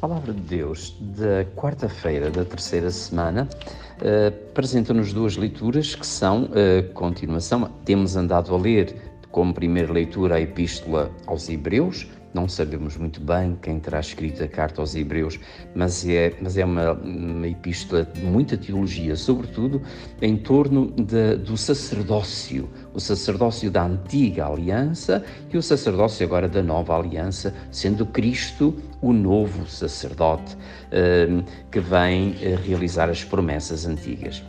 palavra de Deus da quarta-feira da terceira semana uh, apresenta-nos duas leituras que são uh, continuação. Temos andado a ler como primeira leitura a Epístola aos Hebreus, não sabemos muito bem quem terá escrito a carta aos Hebreus, mas é, mas é uma, uma epístola de muita teologia, sobretudo em torno de, do sacerdócio, o sacerdócio da antiga aliança e o sacerdócio agora da nova aliança, sendo Cristo o novo sacerdote eh, que vem eh, realizar as promessas antigas.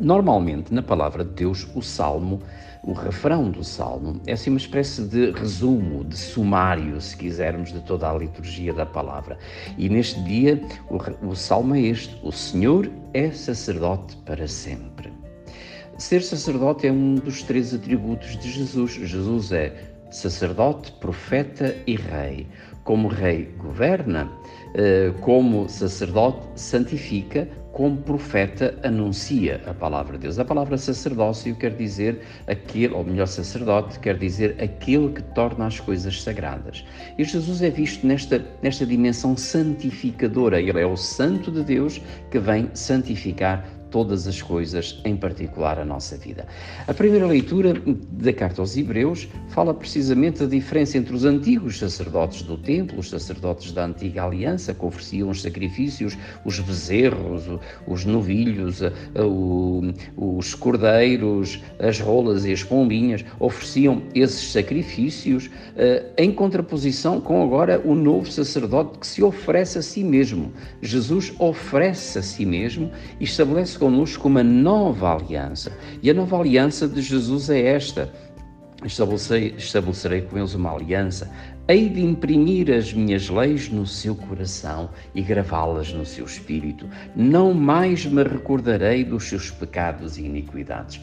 Normalmente, na palavra de Deus, o salmo, o refrão do salmo, é assim uma espécie de resumo, de sumário, se quisermos, de toda a liturgia da palavra. E neste dia, o, o salmo é este: O Senhor é sacerdote para sempre. Ser sacerdote é um dos três atributos de Jesus. Jesus é sacerdote, profeta e rei. Como rei, governa, eh, como sacerdote, santifica, como profeta anuncia a palavra de Deus. A palavra sacerdócio quer dizer aquele, ou melhor, sacerdote, quer dizer aquele que torna as coisas sagradas. E Jesus é visto nesta, nesta dimensão santificadora. Ele é o santo de Deus que vem santificar todas as coisas, em particular a nossa vida. A primeira leitura da carta aos Hebreus fala precisamente da diferença entre os antigos sacerdotes do templo, os sacerdotes da antiga aliança, que ofereciam os sacrifícios, os bezerros, os novilhos, os cordeiros, as rolas e as pombinhas, ofereciam esses sacrifícios eh, em contraposição com agora o novo sacerdote que se oferece a si mesmo. Jesus oferece a si mesmo e estabelece conosco uma nova aliança. E a nova aliança de Jesus é esta: estabelecerei, estabelecerei com eles uma aliança, hei de imprimir as minhas leis no seu coração e gravá-las no seu espírito. Não mais me recordarei dos seus pecados e iniquidades.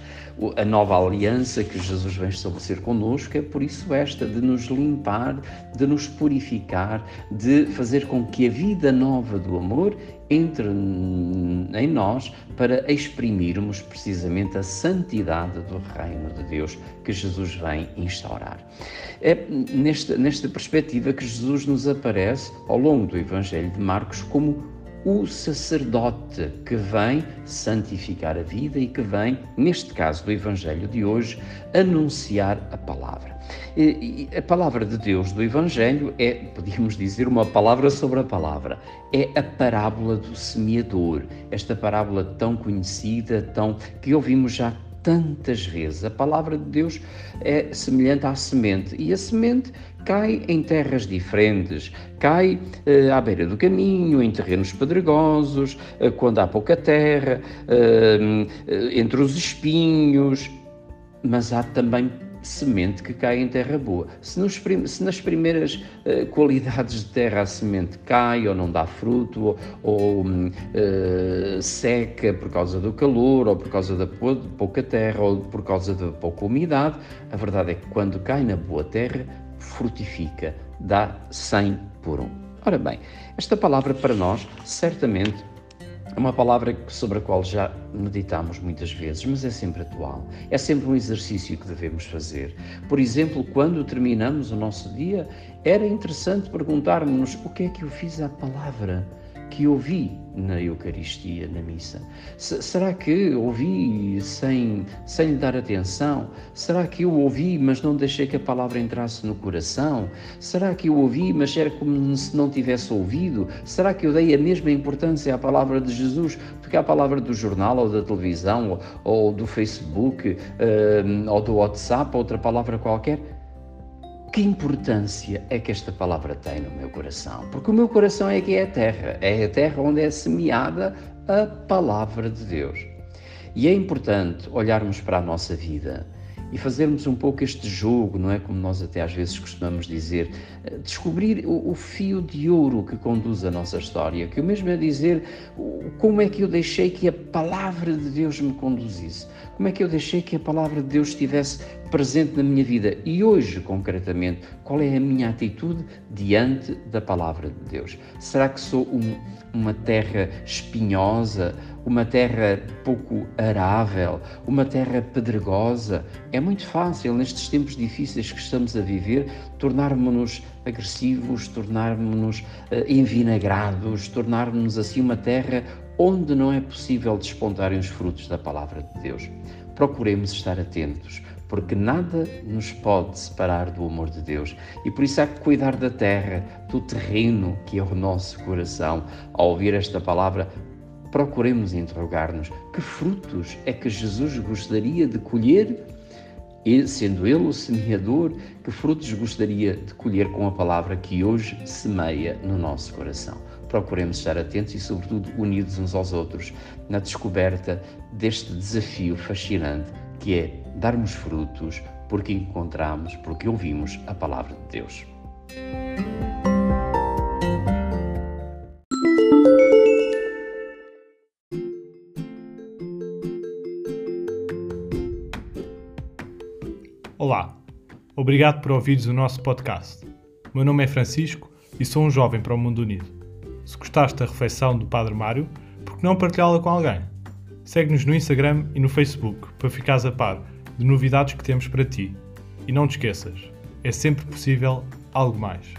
A nova aliança que Jesus vem estabelecer conosco é por isso esta, de nos limpar, de nos purificar, de fazer com que a vida nova do amor entre em nós para exprimirmos precisamente a santidade do reino de Deus que Jesus vem instaurar. É nesta, nesta perspectiva que Jesus nos aparece ao longo do Evangelho de Marcos como o sacerdote que vem santificar a vida e que vem, neste caso do Evangelho de hoje, anunciar a palavra. E a palavra de Deus do Evangelho é, podíamos dizer, uma palavra sobre a palavra. É a parábola do semeador, esta parábola tão conhecida, tão que ouvimos já tantas vezes. A palavra de Deus é semelhante à semente e a semente cai em terras diferentes, cai eh, à beira do caminho, em terrenos pedregosos, eh, quando há pouca terra, eh, entre os espinhos, mas há também semente que cai em terra boa. Se, nos, se nas primeiras uh, qualidades de terra a semente cai ou não dá fruto ou, ou uh, seca por causa do calor ou por causa da pouca terra ou por causa da pouca umidade, a verdade é que quando cai na boa terra, frutifica, dá 100 por um. Ora bem, esta palavra para nós certamente é uma palavra sobre a qual já meditamos muitas vezes, mas é sempre atual. É sempre um exercício que devemos fazer. Por exemplo, quando terminamos o nosso dia, era interessante perguntarmos-nos o que é que eu fiz à palavra que ouvi na Eucaristia, na missa? será que ouvi sem, sem lhe dar atenção? Será que eu ouvi, mas não deixei que a palavra entrasse no coração? Será que eu ouvi, mas era como se não tivesse ouvido? Será que eu dei a mesma importância à palavra de Jesus do que à palavra do jornal ou da televisão ou, ou do Facebook uh, ou do WhatsApp, outra palavra qualquer? Que importância é que esta palavra tem no meu coração? Porque o meu coração é que é a terra, é a terra onde é semeada a palavra de Deus. E é importante olharmos para a nossa vida e fazermos um pouco este jogo, não é? Como nós até às vezes costumamos dizer, eh, descobrir o, o fio de ouro que conduz a nossa história, que o mesmo é dizer como é que eu deixei que a palavra de Deus me conduzisse, como é que eu deixei que a palavra de Deus estivesse presente na minha vida e hoje, concretamente, qual é a minha atitude diante da palavra de Deus? Será que sou um, uma terra espinhosa uma terra pouco arável, uma terra pedregosa. É muito fácil, nestes tempos difíceis que estamos a viver, tornarmos-nos agressivos, tornarmos-nos uh, envinagrados, tornarmos-nos assim uma terra onde não é possível despontarem os frutos da palavra de Deus. Procuremos estar atentos, porque nada nos pode separar do amor de Deus. E por isso há que cuidar da terra, do terreno que é o nosso coração. Ao ouvir esta palavra, procuremos interrogar-nos que frutos é que Jesus gostaria de colher, sendo Ele o semeador, que frutos gostaria de colher com a palavra que hoje semeia no nosso coração. Procuremos estar atentos e, sobretudo, unidos uns aos outros na descoberta deste desafio fascinante que é darmos frutos porque encontramos, porque ouvimos a palavra de Deus. Olá, obrigado por ouvires o nosso podcast. Meu nome é Francisco e sou um jovem para o mundo unido. Se gostaste da reflexão do Padre Mário, por que não partilhá-la com alguém? Segue-nos no Instagram e no Facebook para ficares a par de novidades que temos para ti. E não te esqueças, é sempre possível algo mais.